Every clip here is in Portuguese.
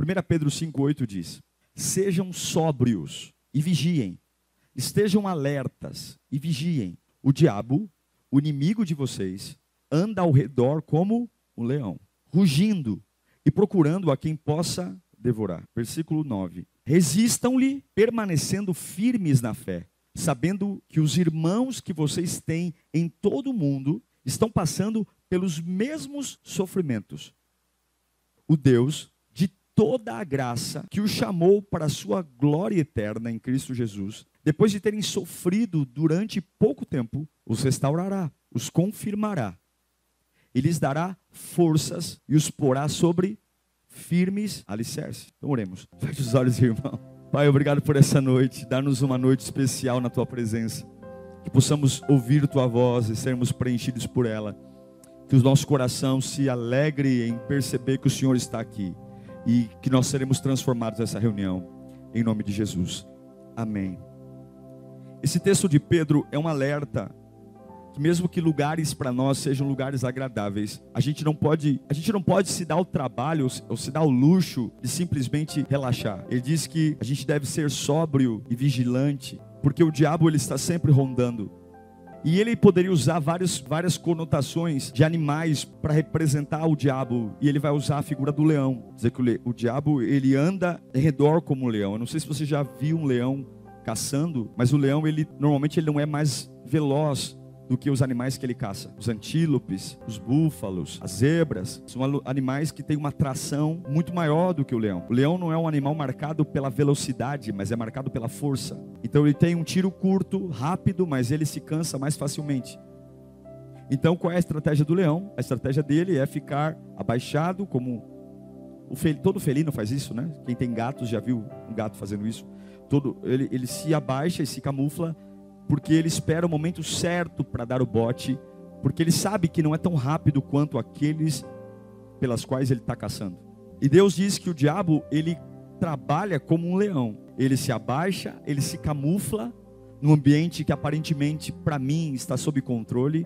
1 Pedro 5,8 diz: Sejam sóbrios e vigiem, estejam alertas e vigiem. O diabo, o inimigo de vocês, anda ao redor como um leão, rugindo e procurando a quem possa devorar. Versículo 9: Resistam-lhe, permanecendo firmes na fé, sabendo que os irmãos que vocês têm em todo o mundo estão passando pelos mesmos sofrimentos. O Deus toda a graça que os chamou para a sua glória eterna em Cristo Jesus, depois de terem sofrido durante pouco tempo, os restaurará, os confirmará. E lhes dará forças e os porá sobre firmes alicerces. Então oremos. Feche os olhos, irmão. Pai, obrigado por essa noite. Dá-nos uma noite especial na tua presença. Que possamos ouvir tua voz e sermos preenchidos por ela. Que o nosso coração se alegre em perceber que o Senhor está aqui e que nós seremos transformados nessa reunião, em nome de Jesus. Amém. Esse texto de Pedro é um alerta que mesmo que lugares para nós sejam lugares agradáveis, a gente não pode, a gente não pode se dar o trabalho ou se dar o luxo de simplesmente relaxar. Ele diz que a gente deve ser sóbrio e vigilante, porque o diabo ele está sempre rondando. E ele poderia usar várias, várias conotações de animais para representar o diabo. E ele vai usar a figura do leão. Dizer que o, o diabo ele anda em redor como um leão. Eu não sei se você já viu um leão caçando, mas o leão ele normalmente ele não é mais veloz do que os animais que ele caça. Os antílopes, os búfalos, as zebras, são animais que têm uma tração muito maior do que o leão. O leão não é um animal marcado pela velocidade, mas é marcado pela força. Então ele tem um tiro curto, rápido, mas ele se cansa mais facilmente. Então qual é a estratégia do leão? A estratégia dele é ficar abaixado, como o fel... todo felino faz isso, né? Quem tem gatos já viu um gato fazendo isso. Todo ele, ele se abaixa e se camufla porque ele espera o momento certo para dar o bote, porque ele sabe que não é tão rápido quanto aqueles pelas quais ele está caçando. E Deus diz que o diabo ele trabalha como um leão. Ele se abaixa, ele se camufla num ambiente que aparentemente para mim está sob controle.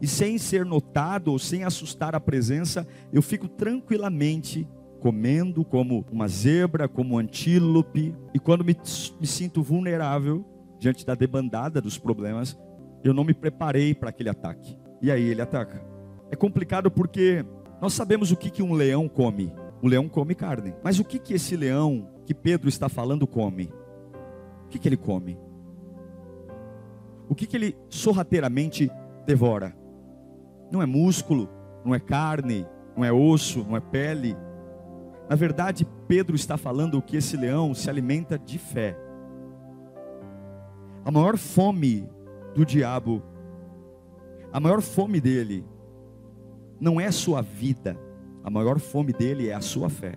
E sem ser notado ou sem assustar a presença, eu fico tranquilamente comendo como uma zebra, como um antílope. E quando me, me sinto vulnerável, diante da debandada dos problemas, eu não me preparei para aquele ataque. E aí ele ataca. É complicado porque nós sabemos o que, que um leão come. O leão come carne. Mas o que, que esse leão que Pedro está falando come? O que, que ele come? O que, que ele sorrateiramente devora? Não é músculo, não é carne, não é osso, não é pele. Na verdade, Pedro está falando que esse leão se alimenta de fé. A maior fome do diabo, a maior fome dele, não é a sua vida, a maior fome dele é a sua fé.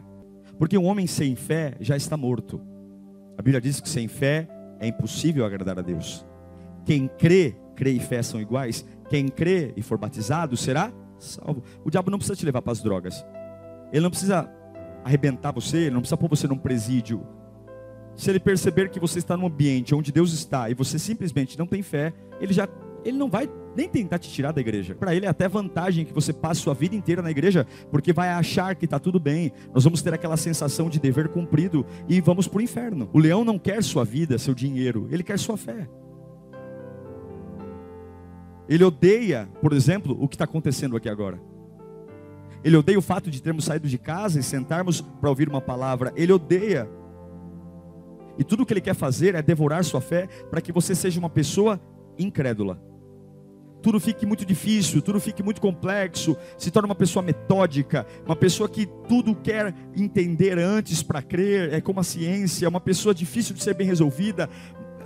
Porque um homem sem fé já está morto. A Bíblia diz que sem fé é impossível agradar a Deus. Quem crê, crê e fé são iguais. Quem crê e for batizado será salvo. O diabo não precisa te levar para as drogas. Ele não precisa arrebentar você, ele não precisa pôr você num presídio se ele perceber que você está num ambiente onde Deus está e você simplesmente não tem fé, ele já ele não vai nem tentar te tirar da igreja. Para ele é até vantagem que você passe sua vida inteira na igreja, porque vai achar que está tudo bem. Nós vamos ter aquela sensação de dever cumprido e vamos para o inferno. O leão não quer sua vida, seu dinheiro, ele quer sua fé. Ele odeia, por exemplo, o que está acontecendo aqui agora. Ele odeia o fato de termos saído de casa e sentarmos para ouvir uma palavra. Ele odeia e tudo o que ele quer fazer é devorar sua fé para que você seja uma pessoa incrédula. Tudo fique muito difícil, tudo fique muito complexo, se torna uma pessoa metódica, uma pessoa que tudo quer entender antes para crer, é como a ciência, uma pessoa difícil de ser bem resolvida.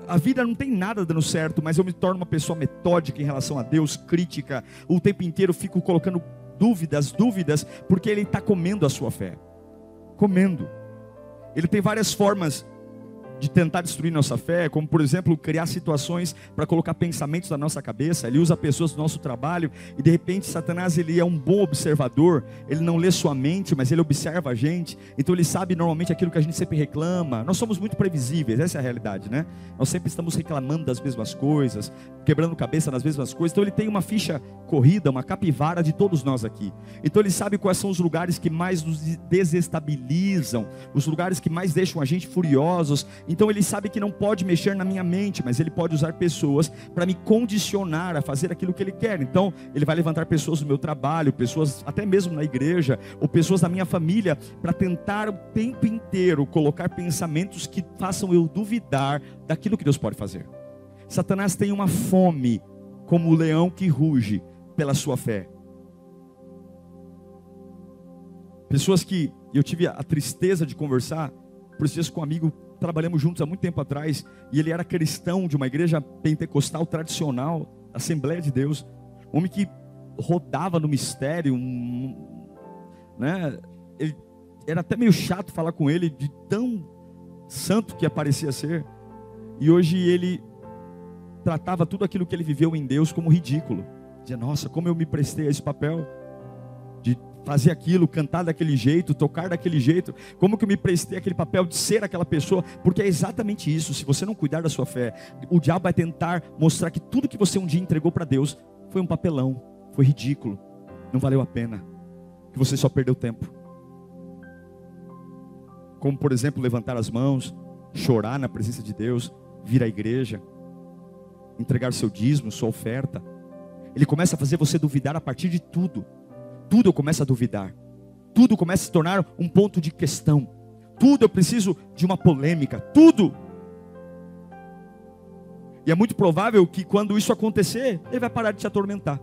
A vida não tem nada dando certo, mas eu me torno uma pessoa metódica em relação a Deus, crítica, o tempo inteiro fico colocando dúvidas, dúvidas, porque ele está comendo a sua fé. Comendo. ele tem várias formas de tentar destruir nossa fé, como por exemplo, criar situações para colocar pensamentos na nossa cabeça. Ele usa pessoas do nosso trabalho e de repente Satanás ele é um bom observador. Ele não lê sua mente, mas ele observa a gente. Então ele sabe normalmente aquilo que a gente sempre reclama. Nós somos muito previsíveis, essa é a realidade, né? Nós sempre estamos reclamando das mesmas coisas, quebrando cabeça nas mesmas coisas. Então ele tem uma ficha corrida, uma capivara de todos nós aqui. Então ele sabe quais são os lugares que mais nos desestabilizam, os lugares que mais deixam a gente furiosos. Então ele sabe que não pode mexer na minha mente, mas ele pode usar pessoas para me condicionar a fazer aquilo que ele quer. Então ele vai levantar pessoas do meu trabalho, pessoas até mesmo na igreja, ou pessoas da minha família, para tentar o tempo inteiro colocar pensamentos que façam eu duvidar daquilo que Deus pode fazer. Satanás tem uma fome, como o leão que ruge pela sua fé. Pessoas que eu tive a tristeza de conversar, por esses com um amigo, trabalhamos juntos há muito tempo atrás, e ele era cristão de uma igreja pentecostal tradicional, Assembleia de Deus, um homem que rodava no mistério, um, né? Ele, era até meio chato falar com ele, de tão santo que parecia ser. E hoje ele tratava tudo aquilo que ele viveu em Deus como ridículo. Dizia, nossa, como eu me prestei a esse papel de fazer aquilo, cantar daquele jeito, tocar daquele jeito. Como que eu me prestei aquele papel de ser aquela pessoa? Porque é exatamente isso. Se você não cuidar da sua fé, o diabo vai tentar mostrar que tudo que você um dia entregou para Deus foi um papelão, foi ridículo, não valeu a pena, que você só perdeu tempo. Como por exemplo, levantar as mãos, chorar na presença de Deus, vir à igreja, entregar seu dízimo, sua oferta. Ele começa a fazer você duvidar a partir de tudo. Tudo eu começo a duvidar. Tudo começa a se tornar um ponto de questão. Tudo eu preciso de uma polêmica. Tudo. E é muito provável que quando isso acontecer, ele vai parar de te atormentar.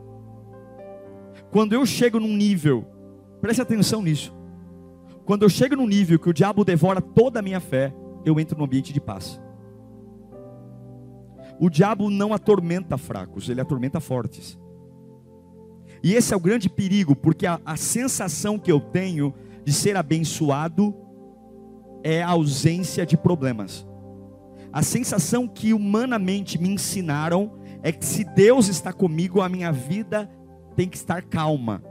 Quando eu chego num nível, preste atenção nisso. Quando eu chego num nível que o diabo devora toda a minha fé, eu entro no ambiente de paz. O diabo não atormenta fracos, ele atormenta fortes. E esse é o grande perigo, porque a, a sensação que eu tenho de ser abençoado é a ausência de problemas. A sensação que humanamente me ensinaram é que se Deus está comigo, a minha vida tem que estar calma.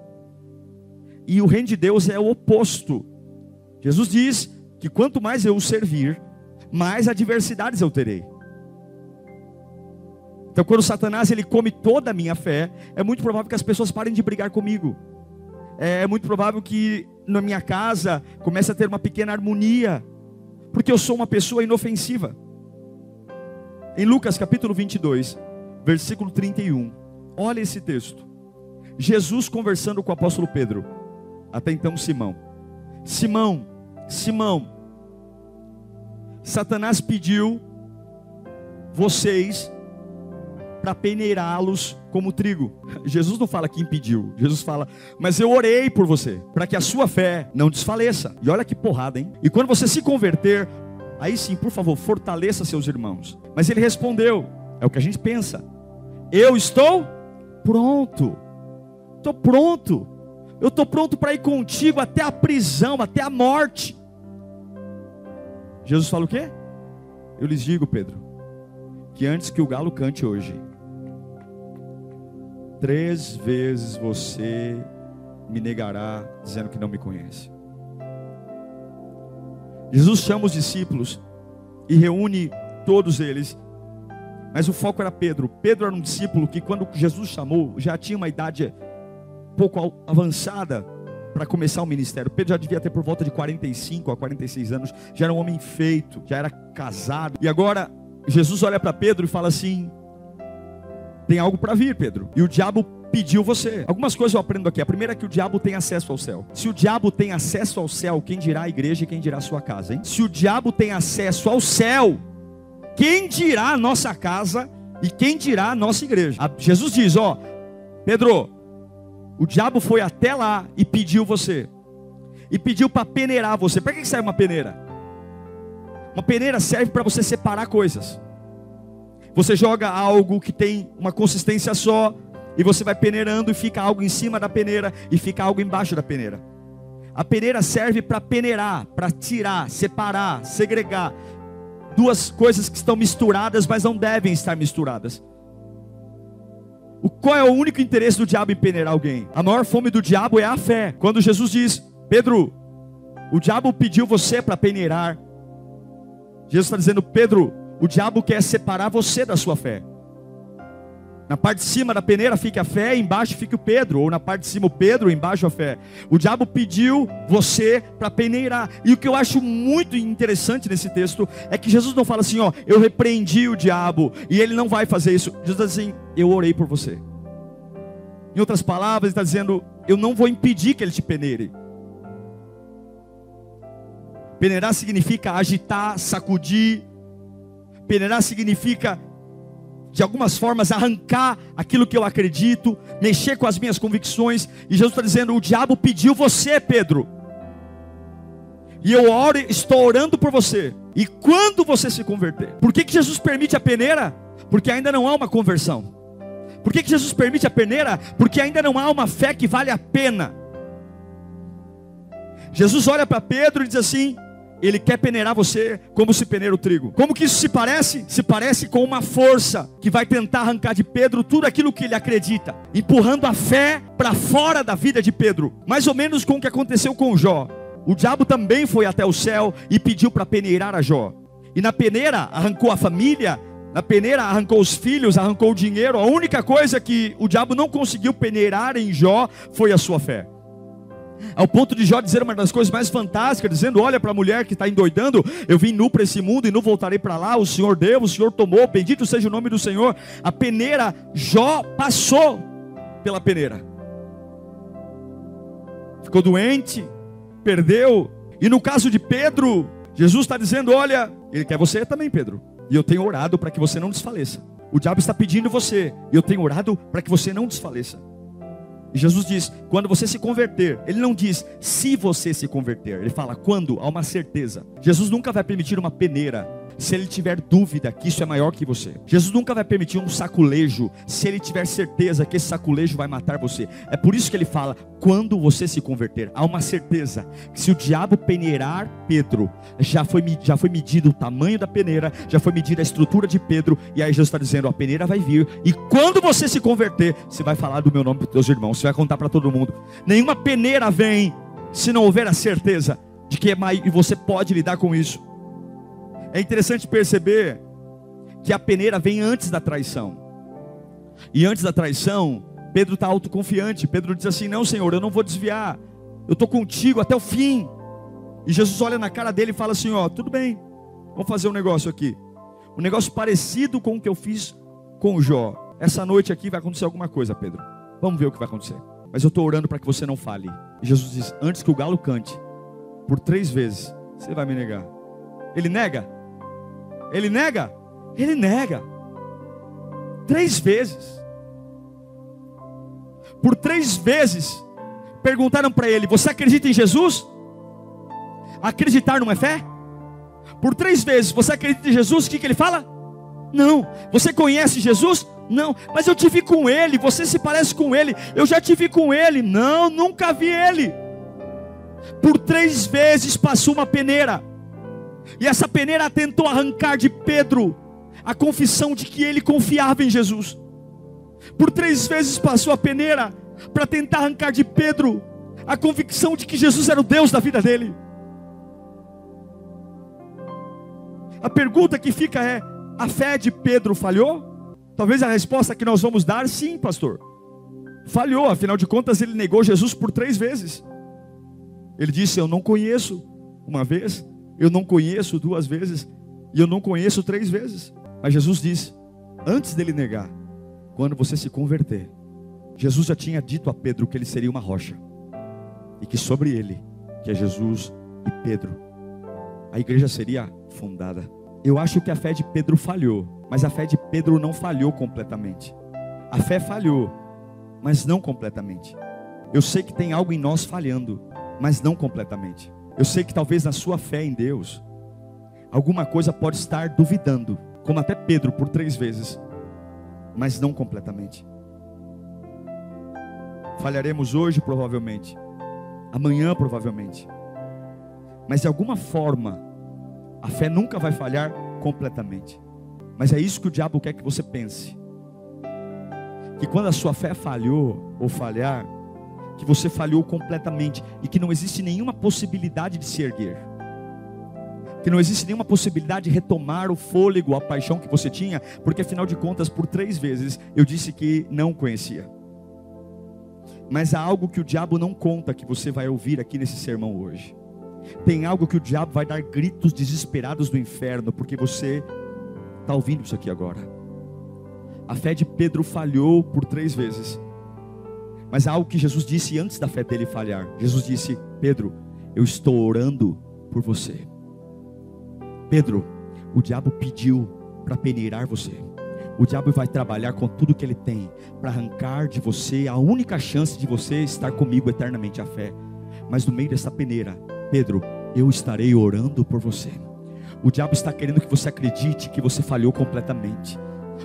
E o reino de Deus é o oposto. Jesus diz que quanto mais eu o servir, mais adversidades eu terei. Então, quando Satanás ele come toda a minha fé, é muito provável que as pessoas parem de brigar comigo. É muito provável que na minha casa comece a ter uma pequena harmonia, porque eu sou uma pessoa inofensiva. Em Lucas capítulo 22, versículo 31, olha esse texto. Jesus conversando com o apóstolo Pedro, até então Simão. Simão, Simão, Satanás pediu vocês para peneirá-los como trigo. Jesus não fala que impediu, Jesus fala, mas eu orei por você, para que a sua fé não desfaleça. E olha que porrada, hein? E quando você se converter, aí sim, por favor, fortaleça seus irmãos. Mas ele respondeu, é o que a gente pensa, eu estou pronto, estou pronto, eu estou pronto para ir contigo até a prisão, até a morte. Jesus fala o quê? Eu lhes digo, Pedro, que antes que o galo cante hoje, três vezes você me negará, dizendo que não me conhece. Jesus chama os discípulos e reúne todos eles, mas o foco era Pedro. Pedro era um discípulo que, quando Jesus chamou, já tinha uma idade pouco avançada para começar o ministério. Pedro já devia ter por volta de 45 a 46 anos, já era um homem feito, já era casado. E agora Jesus olha para Pedro e fala assim: tem algo para vir, Pedro. E o diabo pediu você. Algumas coisas eu aprendo aqui. A primeira é que o diabo tem acesso ao céu. Se o diabo tem acesso ao céu, quem dirá a igreja e quem dirá a sua casa, hein? Se o diabo tem acesso ao céu, quem dirá a nossa casa e quem dirá a nossa igreja? Jesus diz, ó, Pedro, o diabo foi até lá e pediu você. E pediu para peneirar você. Para que serve uma peneira? Uma peneira serve para você separar coisas. Você joga algo que tem uma consistência só, e você vai peneirando e fica algo em cima da peneira e fica algo embaixo da peneira. A peneira serve para peneirar, para tirar, separar, segregar. Duas coisas que estão misturadas, mas não devem estar misturadas. O, qual é o único interesse do diabo em peneirar alguém? A maior fome do diabo é a fé. Quando Jesus diz, Pedro, o diabo pediu você para peneirar. Jesus está dizendo, Pedro, o diabo quer separar você da sua fé. Na parte de cima da peneira fica a fé, embaixo fica o Pedro, ou na parte de cima o Pedro, embaixo a fé. O diabo pediu você para peneirar. E o que eu acho muito interessante nesse texto é que Jesus não fala assim, ó, eu repreendi o diabo e ele não vai fazer isso. Jesus diz assim, eu orei por você. Em outras palavras, ele está dizendo, eu não vou impedir que ele te peneire. Peneirar significa agitar, sacudir. Peneirar significa de algumas formas, arrancar aquilo que eu acredito, mexer com as minhas convicções. E Jesus está dizendo: o diabo pediu você, Pedro. E eu oro, estou orando por você. E quando você se converter? Por que, que Jesus permite a peneira? Porque ainda não há uma conversão. Por que, que Jesus permite a peneira? Porque ainda não há uma fé que vale a pena. Jesus olha para Pedro e diz assim: ele quer peneirar você como se peneira o trigo. Como que isso se parece? Se parece com uma força que vai tentar arrancar de Pedro tudo aquilo que ele acredita, empurrando a fé para fora da vida de Pedro. Mais ou menos com o que aconteceu com Jó. O diabo também foi até o céu e pediu para peneirar a Jó. E na peneira arrancou a família, na peneira arrancou os filhos, arrancou o dinheiro. A única coisa que o diabo não conseguiu peneirar em Jó foi a sua fé. Ao ponto de Jó dizer uma das coisas mais fantásticas, dizendo: Olha para a mulher que está endoidando, eu vim nu para esse mundo e não voltarei para lá. O Senhor deu, o Senhor tomou, bendito seja o nome do Senhor. A peneira, Jó passou pela peneira, ficou doente, perdeu. E no caso de Pedro, Jesus está dizendo: Olha, Ele quer você também, Pedro. E eu tenho orado para que você não desfaleça. O diabo está pedindo você, e eu tenho orado para que você não desfaleça. Jesus diz: quando você se converter, ele não diz se você se converter, ele fala quando, há uma certeza. Jesus nunca vai permitir uma peneira se ele tiver dúvida que isso é maior que você. Jesus nunca vai permitir um saculejo se ele tiver certeza que esse saculejo vai matar você. É por isso que ele fala: quando você se converter, há uma certeza que se o diabo peneirar Pedro, já foi, já foi medido o tamanho da peneira, já foi medida a estrutura de Pedro, e aí Jesus está dizendo: a peneira vai vir, e quando você se converter, você vai falar do meu nome para os teus irmãos, você vai contar para todo mundo. Nenhuma peneira vem se não houver a certeza de que é mais, e você pode lidar com isso. É interessante perceber que a peneira vem antes da traição. E antes da traição, Pedro está autoconfiante. Pedro diz assim: Não, Senhor, eu não vou desviar. Eu estou contigo até o fim. E Jesus olha na cara dele e fala assim: Ó, tudo bem, vamos fazer um negócio aqui. Um negócio parecido com o que eu fiz com o Jó. Essa noite aqui vai acontecer alguma coisa, Pedro. Vamos ver o que vai acontecer. Mas eu estou orando para que você não fale. E Jesus diz: Antes que o galo cante, por três vezes, você vai me negar. Ele nega? Ele nega? Ele nega. Três vezes. Por três vezes perguntaram para ele: Você acredita em Jesus? Acreditar não é fé? Por três vezes, você acredita em Jesus? O que, que ele fala? Não. Você conhece Jesus? Não. Mas eu tive com ele. Você se parece com ele. Eu já tive com ele. Não, nunca vi ele. Por três vezes passou uma peneira. E essa peneira tentou arrancar de Pedro a confissão de que ele confiava em Jesus. Por três vezes passou a peneira para tentar arrancar de Pedro a convicção de que Jesus era o Deus da vida dele. A pergunta que fica é: a fé de Pedro falhou? Talvez a resposta que nós vamos dar, sim, pastor. Falhou, afinal de contas, ele negou Jesus por três vezes. Ele disse: Eu não conheço, uma vez, eu não conheço duas vezes e eu não conheço três vezes. Mas Jesus disse, antes dele negar, quando você se converter, Jesus já tinha dito a Pedro que ele seria uma rocha e que sobre ele, que é Jesus e Pedro, a igreja seria fundada. Eu acho que a fé de Pedro falhou, mas a fé de Pedro não falhou completamente. A fé falhou, mas não completamente. Eu sei que tem algo em nós falhando, mas não completamente. Eu sei que talvez na sua fé em Deus, alguma coisa pode estar duvidando, como até Pedro por três vezes, mas não completamente. Falharemos hoje, provavelmente. amanhã provavelmente. Mas de alguma forma, a fé nunca vai falhar completamente. Mas é isso que o diabo quer que você pense. Que quando a sua fé falhou ou falhar, que você falhou completamente e que não existe nenhuma possibilidade de se erguer. Que não existe nenhuma possibilidade de retomar o fôlego, a paixão que você tinha, porque afinal de contas, por três vezes eu disse que não conhecia. Mas há algo que o diabo não conta que você vai ouvir aqui nesse sermão hoje. Tem algo que o diabo vai dar gritos desesperados do inferno, porque você está ouvindo isso aqui agora. A fé de Pedro falhou por três vezes, mas há algo que Jesus disse antes da fé dele falhar. Jesus disse: Pedro, eu estou orando por você. Pedro, o diabo pediu para peneirar você. O diabo vai trabalhar com tudo que ele tem para arrancar de você a única chance de você estar comigo eternamente a fé. Mas no meio dessa peneira, Pedro, eu estarei orando por você. O diabo está querendo que você acredite que você falhou completamente.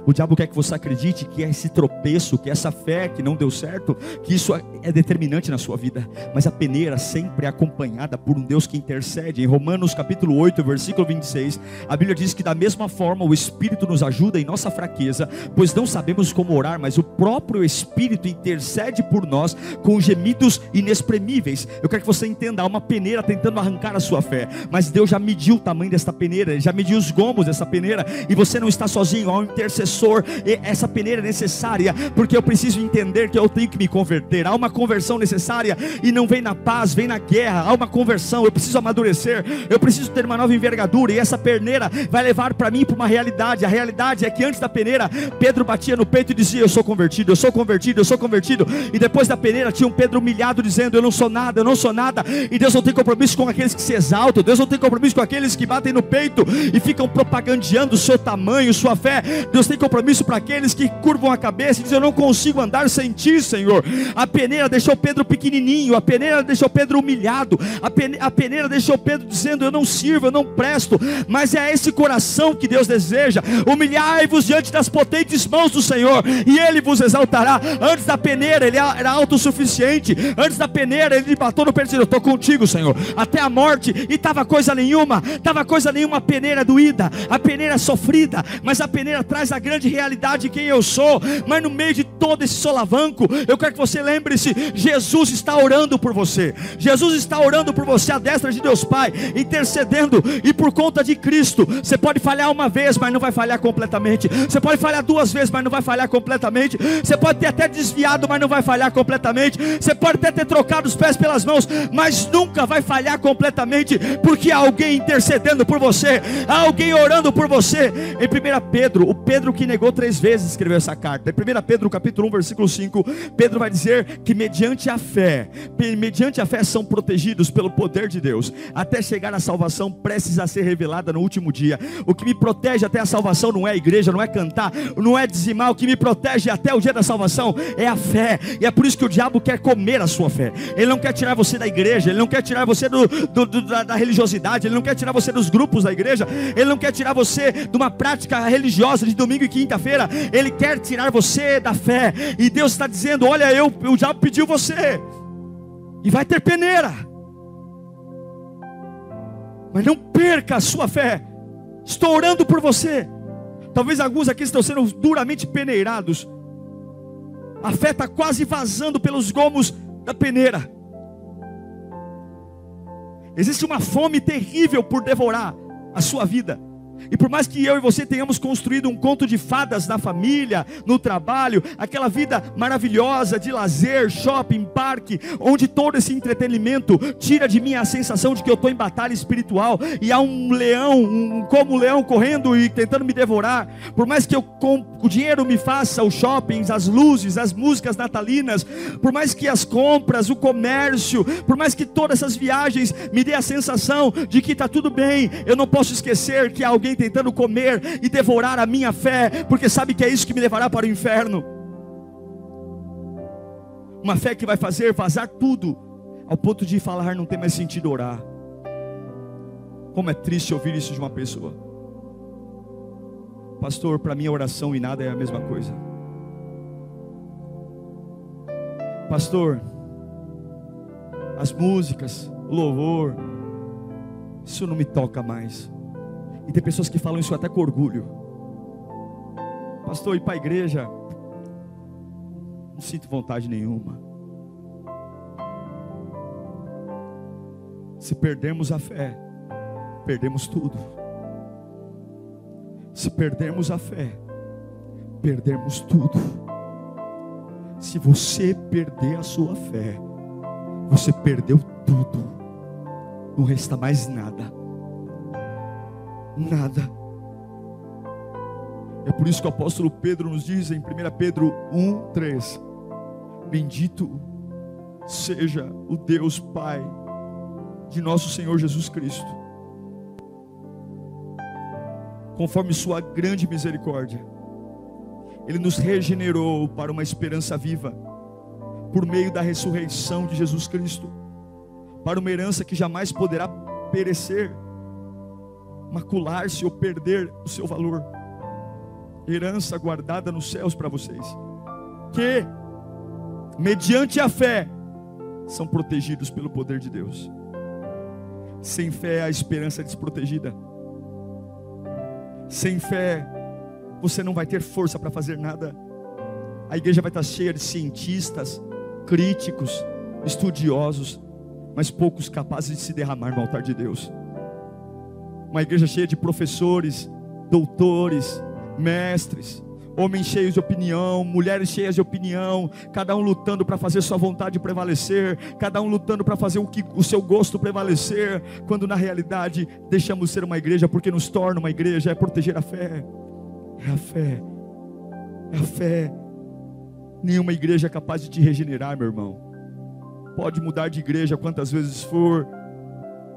O diabo quer que você acredite que esse tropeço, que essa fé que não deu certo, que isso é determinante na sua vida. Mas a peneira sempre é acompanhada por um Deus que intercede. Em Romanos capítulo 8, versículo 26, a Bíblia diz que da mesma forma o Espírito nos ajuda em nossa fraqueza, pois não sabemos como orar, mas o próprio Espírito intercede por nós com gemidos inexprimíveis. Eu quero que você entenda, há uma peneira tentando arrancar a sua fé, mas Deus já mediu o tamanho desta peneira, já mediu os gomos dessa peneira, e você não está sozinho, há um intercessor intercessor, essa peneira é necessária, porque eu preciso entender que eu tenho que me converter. Há uma conversão necessária e não vem na paz, vem na guerra. Há uma conversão, eu preciso amadurecer, eu preciso ter uma nova envergadura, e essa peneira vai levar para mim para uma realidade. A realidade é que antes da peneira, Pedro batia no peito e dizia: Eu sou convertido, eu sou convertido, eu sou convertido. E depois da peneira tinha um Pedro humilhado dizendo: Eu não sou nada, eu não sou nada. E Deus não tem compromisso com aqueles que se exaltam, Deus não tem compromisso com aqueles que batem no peito e ficam propagandeando o seu tamanho, sua fé. Deus tem compromisso para aqueles que curvam a cabeça e dizem: Eu não consigo andar sem ti, Senhor. A peneira deixou Pedro pequenininho, a peneira deixou Pedro humilhado, a peneira, deixou Pedro dizendo: Eu não sirvo, eu não presto. Mas é esse coração que Deus deseja. Humilhai-vos diante das potentes mãos do Senhor, e Ele vos exaltará. Antes da peneira, ele era autossuficiente. Antes da peneira, ele bateu no peito e Eu estou contigo, Senhor, até a morte. E estava coisa nenhuma, estava coisa nenhuma. A peneira doída, a peneira sofrida, mas a peneira traz a grande realidade de quem eu sou, mas no meio de todo esse solavanco, eu quero que você lembre-se: Jesus está orando por você, Jesus está orando por você, a destra de Deus Pai, intercedendo, e por conta de Cristo, você pode falhar uma vez, mas não vai falhar completamente, você pode falhar duas vezes, mas não vai falhar completamente, você pode ter até desviado, mas não vai falhar completamente, você pode até ter trocado os pés pelas mãos, mas nunca vai falhar completamente, porque há alguém intercedendo por você, há alguém orando por você. Em 1 Pedro, o Pedro que negou três vezes escreveu essa carta. Em 1 Pedro capítulo 1, versículo 5, Pedro vai dizer que mediante a fé, mediante a fé são protegidos pelo poder de Deus, até chegar à salvação prestes a ser revelada no último dia. O que me protege até a salvação não é a igreja, não é cantar, não é dizimar, o que me protege até o dia da salvação é a fé. E é por isso que o diabo quer comer a sua fé. Ele não quer tirar você da igreja, ele não quer tirar você do, do, do, da, da religiosidade, ele não quer tirar você dos grupos da igreja, ele não quer tirar você de uma prática religiosa de domingo e quinta-feira, Ele quer tirar você da fé. E Deus está dizendo: Olha, eu, o diabo pediu você, e vai ter peneira, mas não perca a sua fé. Estou orando por você. Talvez alguns aqui estão sendo duramente peneirados. A fé está quase vazando pelos gomos da peneira. Existe uma fome terrível por devorar a sua vida. E por mais que eu e você tenhamos construído um conto de fadas na família, no trabalho, aquela vida maravilhosa de lazer, shopping, parque, onde todo esse entretenimento tira de mim a sensação de que eu estou em batalha espiritual e há um leão, um como leão correndo e tentando me devorar. Por mais que eu com o dinheiro me faça os shoppings, as luzes, as músicas natalinas, por mais que as compras, o comércio, por mais que todas essas viagens me dê a sensação de que está tudo bem, eu não posso esquecer que alguém alguém tentando comer e devorar a minha fé, porque sabe que é isso que me levará para o inferno. Uma fé que vai fazer vazar tudo, ao ponto de falar não tem mais sentido orar. Como é triste ouvir isso de uma pessoa. Pastor, para mim a oração e nada é a mesma coisa. Pastor, as músicas, o louvor. Isso não me toca mais. E tem pessoas que falam isso até com orgulho. Pastor, ir para a igreja, não sinto vontade nenhuma. Se perdemos a fé, perdemos tudo. Se perdemos a fé, perdemos tudo. Se você perder a sua fé, você perdeu tudo. Não resta mais nada. Nada. É por isso que o apóstolo Pedro nos diz em 1 Pedro 1, 3: Bendito seja o Deus Pai de nosso Senhor Jesus Cristo, conforme Sua grande misericórdia, Ele nos regenerou para uma esperança viva, por meio da ressurreição de Jesus Cristo, para uma herança que jamais poderá perecer, macular-se ou perder o seu valor herança guardada nos céus para vocês, que, mediante a fé, são protegidos pelo poder de Deus. Sem fé, a esperança é desprotegida. Sem fé, você não vai ter força para fazer nada. A igreja vai estar cheia de cientistas, críticos, estudiosos, mas poucos capazes de se derramar no altar de Deus. Uma igreja cheia de professores, doutores, mestres, homens cheios de opinião, mulheres cheias de opinião, cada um lutando para fazer sua vontade prevalecer, cada um lutando para fazer o que o seu gosto prevalecer, quando na realidade deixamos ser uma igreja porque nos torna uma igreja, é proteger a fé. É a fé. É a fé. Nenhuma igreja é capaz de te regenerar, meu irmão. Pode mudar de igreja quantas vezes for,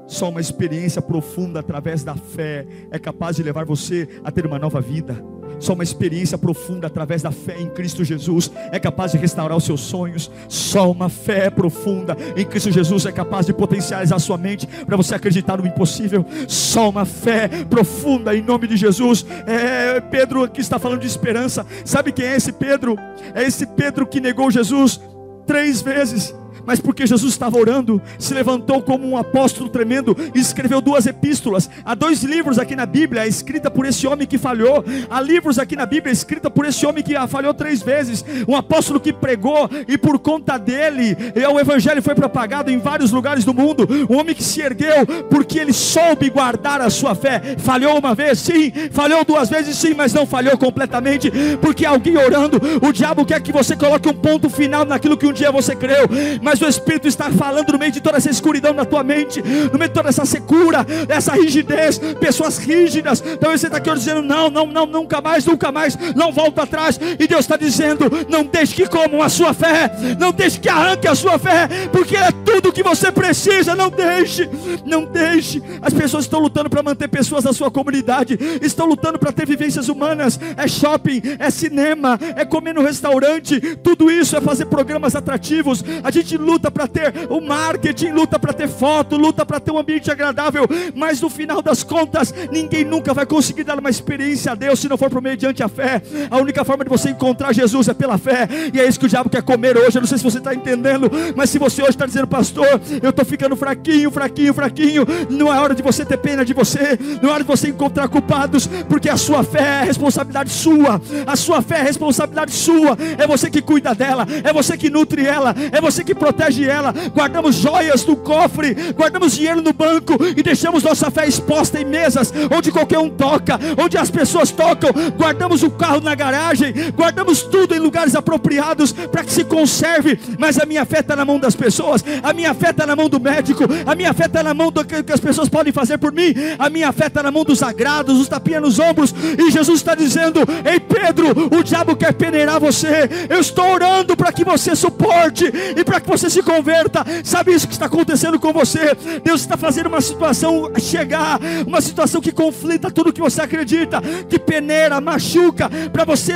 só uma experiência profunda através da fé é capaz de levar você a ter uma nova vida. Só uma experiência profunda através da fé em Cristo Jesus é capaz de restaurar os seus sonhos. Só uma fé profunda em Cristo Jesus é capaz de potencializar a sua mente para você acreditar no impossível. Só uma fé profunda em nome de Jesus. É Pedro que está falando de esperança. Sabe quem é esse Pedro? É esse Pedro que negou Jesus três vezes mas porque Jesus estava orando, se levantou como um apóstolo tremendo e escreveu duas epístolas. Há dois livros aqui na Bíblia, escrita por esse homem que falhou. Há livros aqui na Bíblia, escrita por esse homem que falhou três vezes. Um apóstolo que pregou e por conta dele, o evangelho foi propagado em vários lugares do mundo. Um homem que se ergueu porque ele soube guardar a sua fé. Falhou uma vez, sim. Falhou duas vezes, sim, mas não falhou completamente. Porque alguém orando, o diabo quer que você coloque um ponto final naquilo que um dia você creu. Mas mas o Espírito está falando no meio de toda essa escuridão na tua mente, no meio de toda essa secura, essa rigidez, pessoas rígidas. Talvez você está aqui dizendo: não, não, não, nunca mais, nunca mais, não volta atrás. E Deus está dizendo: não deixe que comam a sua fé, não deixe que arranque a sua fé, porque é tudo que você precisa. Não deixe, não deixe. As pessoas estão lutando para manter pessoas na sua comunidade, estão lutando para ter vivências humanas. É shopping, é cinema, é comer no restaurante. Tudo isso é fazer programas atrativos. A gente luta para ter o marketing, luta para ter foto, luta para ter um ambiente agradável, mas no final das contas, ninguém nunca vai conseguir dar uma experiência a Deus se não for por meio diante a fé. A única forma de você encontrar Jesus é pela fé, e é isso que o diabo quer comer hoje. Eu não sei se você está entendendo, mas se você hoje está dizendo, pastor, eu estou ficando fraquinho, fraquinho, fraquinho, não é hora de você ter pena de você, não é hora de você encontrar culpados, porque a sua fé é responsabilidade sua, a sua fé é responsabilidade sua, é você que cuida dela, é você que nutre ela, é você que protege protege ela. Guardamos joias no cofre, guardamos dinheiro no banco e deixamos nossa fé exposta em mesas onde qualquer um toca, onde as pessoas tocam. Guardamos o carro na garagem, guardamos tudo em lugares apropriados para que se conserve. Mas a minha fé está na mão das pessoas, a minha fé está na mão do médico, a minha fé está na mão do que as pessoas podem fazer por mim, a minha fé está na mão dos sagrados, os tapinhas nos ombros. E Jesus está dizendo: Ei Pedro, o diabo quer peneirar você. Eu estou orando para que você suporte e para que você você se converta. Sabe isso que está acontecendo com você? Deus está fazendo uma situação chegar, uma situação que conflita tudo que você acredita, que peneira, machuca, para você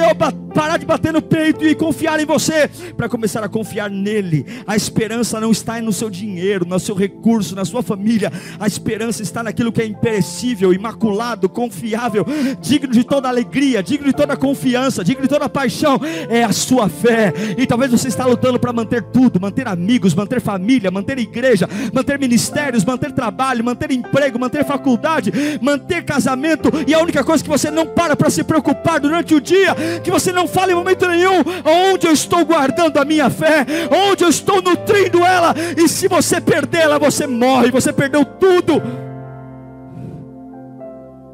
parar de bater no peito e confiar em você, para começar a confiar nele. A esperança não está no seu dinheiro, no seu recurso, na sua família. A esperança está naquilo que é imperecível, imaculado, confiável, digno de toda alegria, digno de toda confiança, digno de toda paixão. É a sua fé. E talvez você está lutando para manter tudo, manter a amigos, manter família, manter igreja, manter ministérios, manter trabalho, manter emprego, manter faculdade, manter casamento, e a única coisa que você não para para se preocupar durante o dia, que você não fala em momento nenhum, onde eu estou guardando a minha fé, onde eu estou nutrindo ela, e se você perder ela, você morre, você perdeu tudo.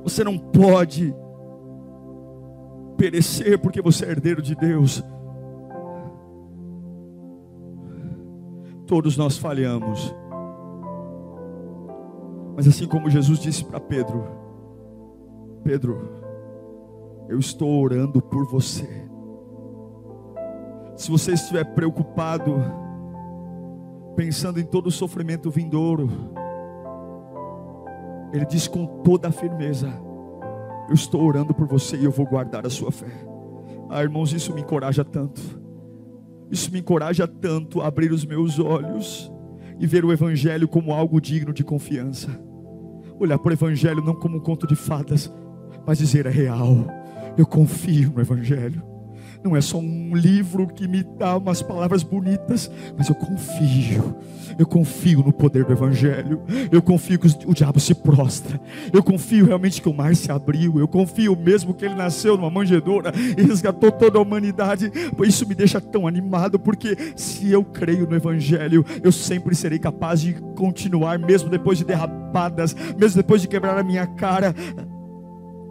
Você não pode perecer porque você é herdeiro de Deus. Todos nós falhamos. Mas assim como Jesus disse para Pedro: Pedro, eu estou orando por você. Se você estiver preocupado, pensando em todo o sofrimento vindouro, ele diz com toda a firmeza: Eu estou orando por você e eu vou guardar a sua fé. Ah, irmãos, isso me encoraja tanto. Isso me encoraja tanto a abrir os meus olhos e ver o Evangelho como algo digno de confiança. Olhar para o Evangelho não como um conto de fadas, mas dizer é real. Eu confio no Evangelho. Não é só um livro que me dá umas palavras bonitas, mas eu confio. Eu confio no poder do Evangelho. Eu confio que o diabo se prostra. Eu confio realmente que o mar se abriu. Eu confio mesmo que ele nasceu numa manjedoura e resgatou toda a humanidade. Isso me deixa tão animado, porque se eu creio no Evangelho, eu sempre serei capaz de continuar, mesmo depois de derrapadas, mesmo depois de quebrar a minha cara.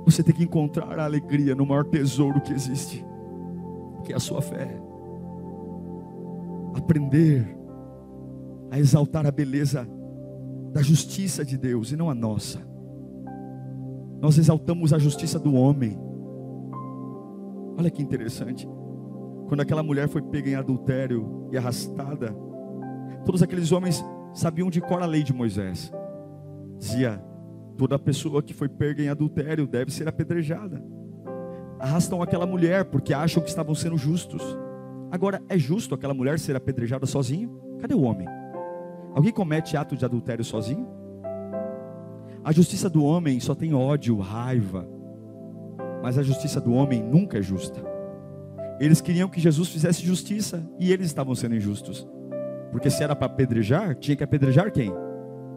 Você tem que encontrar a alegria no maior tesouro que existe que é a sua fé. Aprender a exaltar a beleza da justiça de Deus e não a nossa. Nós exaltamos a justiça do homem. Olha que interessante. Quando aquela mulher foi pega em adultério e arrastada, todos aqueles homens sabiam de cor a lei de Moisés. Dizia: toda pessoa que foi pega em adultério deve ser apedrejada arrastam aquela mulher porque acham que estavam sendo justos. Agora, é justo aquela mulher ser apedrejada sozinha? Cadê o homem? Alguém comete ato de adultério sozinho? A justiça do homem só tem ódio, raiva. Mas a justiça do homem nunca é justa. Eles queriam que Jesus fizesse justiça e eles estavam sendo injustos. Porque se era para apedrejar, tinha que apedrejar quem?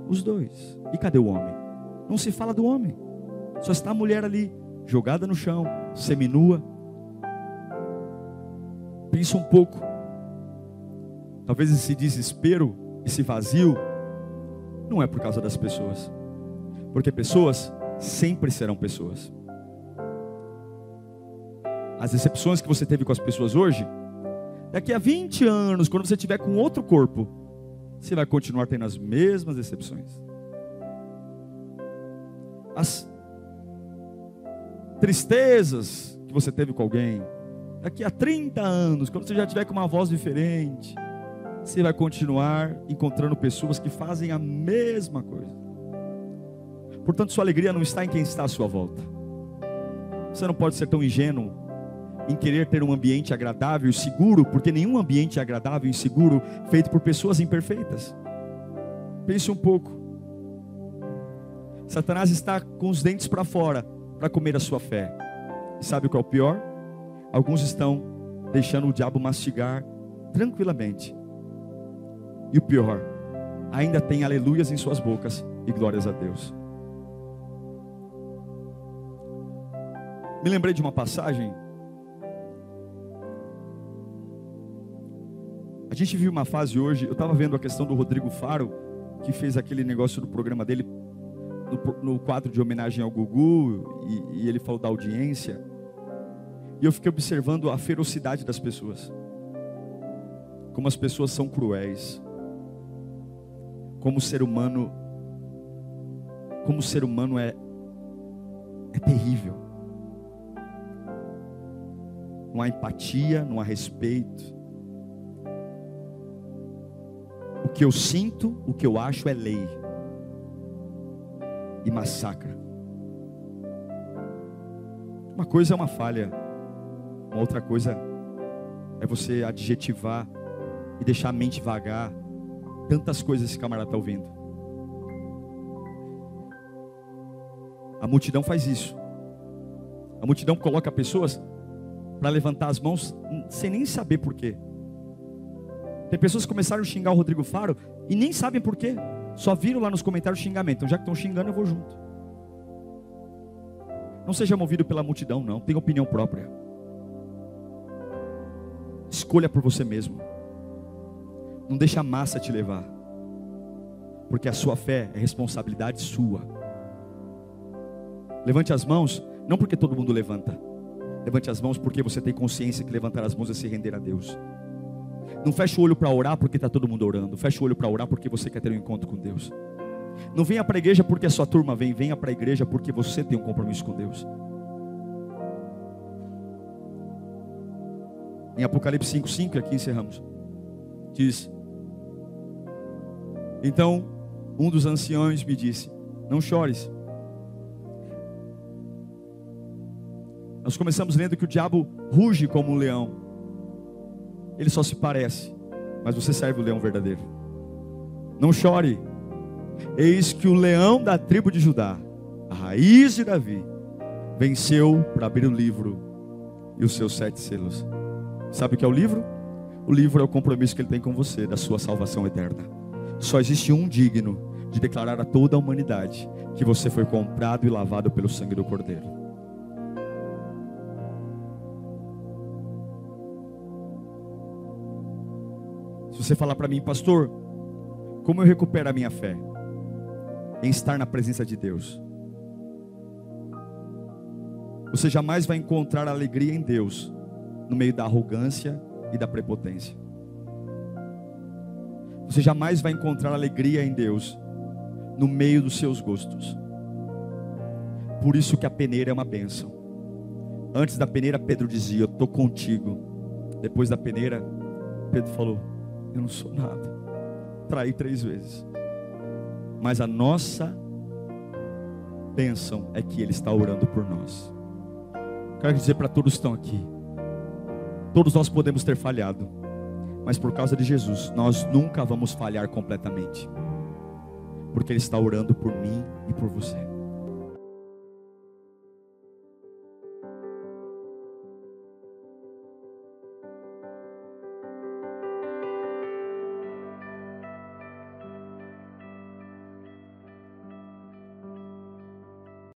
Os dois. E cadê o homem? Não se fala do homem. Só está a mulher ali, jogada no chão, seminua. Pensa um pouco. Talvez esse desespero, esse vazio, não é por causa das pessoas. Porque pessoas sempre serão pessoas. As decepções que você teve com as pessoas hoje, daqui a 20 anos, quando você tiver com outro corpo, você vai continuar tendo as mesmas decepções. As tristezas que você teve com alguém, daqui a 30 anos, quando você já tiver com uma voz diferente, você vai continuar encontrando pessoas que fazem a mesma coisa. Portanto, sua alegria não está em quem está à sua volta. Você não pode ser tão ingênuo em querer ter um ambiente agradável e seguro, porque nenhum ambiente é agradável e seguro feito por pessoas imperfeitas. Pense um pouco. Satanás está com os dentes para fora, para comer a sua fé. E sabe qual é o pior? Alguns estão deixando o diabo mastigar tranquilamente. E o pior, ainda tem aleluias em suas bocas e glórias a Deus. Me lembrei de uma passagem. A gente viu uma fase hoje, eu estava vendo a questão do Rodrigo Faro, que fez aquele negócio do programa dele no, no quadro de homenagem ao Gugu, e, e ele falou da audiência, e eu fiquei observando a ferocidade das pessoas, como as pessoas são cruéis, como o ser humano, como o ser humano é, é terrível. Não há empatia, não há respeito. O que eu sinto, o que eu acho é lei e massacra. Uma coisa é uma falha, uma outra coisa é você adjetivar e deixar a mente vagar. Tantas coisas esse camarada está ouvindo. A multidão faz isso. A multidão coloca pessoas para levantar as mãos sem nem saber por quê. Tem pessoas que começaram a xingar o Rodrigo Faro e nem sabem por quê. Só viram lá nos comentários xingamento. Então, já que estão xingando, eu vou junto. Não seja movido pela multidão, não. Tenha opinião própria. Escolha por você mesmo. Não deixe a massa te levar. Porque a sua fé é responsabilidade sua. Levante as mãos, não porque todo mundo levanta. Levante as mãos porque você tem consciência que levantar as mãos é se render a Deus. Não feche o olho para orar porque está todo mundo orando. Feche o olho para orar porque você quer ter um encontro com Deus. Não venha para a igreja porque a sua turma vem, venha para a igreja porque você tem um compromisso com Deus. Em Apocalipse 5,5, e aqui encerramos. Diz: Então um dos anciões me disse: Não chores. Nós começamos lendo que o diabo ruge como um leão. Ele só se parece, mas você serve o leão verdadeiro. Não chore. Eis que o leão da tribo de Judá, a raiz de Davi, venceu para abrir o livro e os seus sete selos. Sabe o que é o livro? O livro é o compromisso que ele tem com você, da sua salvação eterna. Só existe um digno de declarar a toda a humanidade que você foi comprado e lavado pelo sangue do Cordeiro. Você falar para mim, pastor, como eu recupero a minha fé? Em estar na presença de Deus. Você jamais vai encontrar alegria em Deus no meio da arrogância e da prepotência. Você jamais vai encontrar alegria em Deus no meio dos seus gostos. Por isso que a peneira é uma bênção. Antes da peneira, Pedro dizia: Eu estou contigo. Depois da peneira, Pedro falou: Eu não sou nada. Traí três vezes. Mas a nossa bênção é que Ele está orando por nós. Quero dizer para todos que estão aqui: Todos nós podemos ter falhado, mas por causa de Jesus, nós nunca vamos falhar completamente, porque Ele está orando por mim e por você.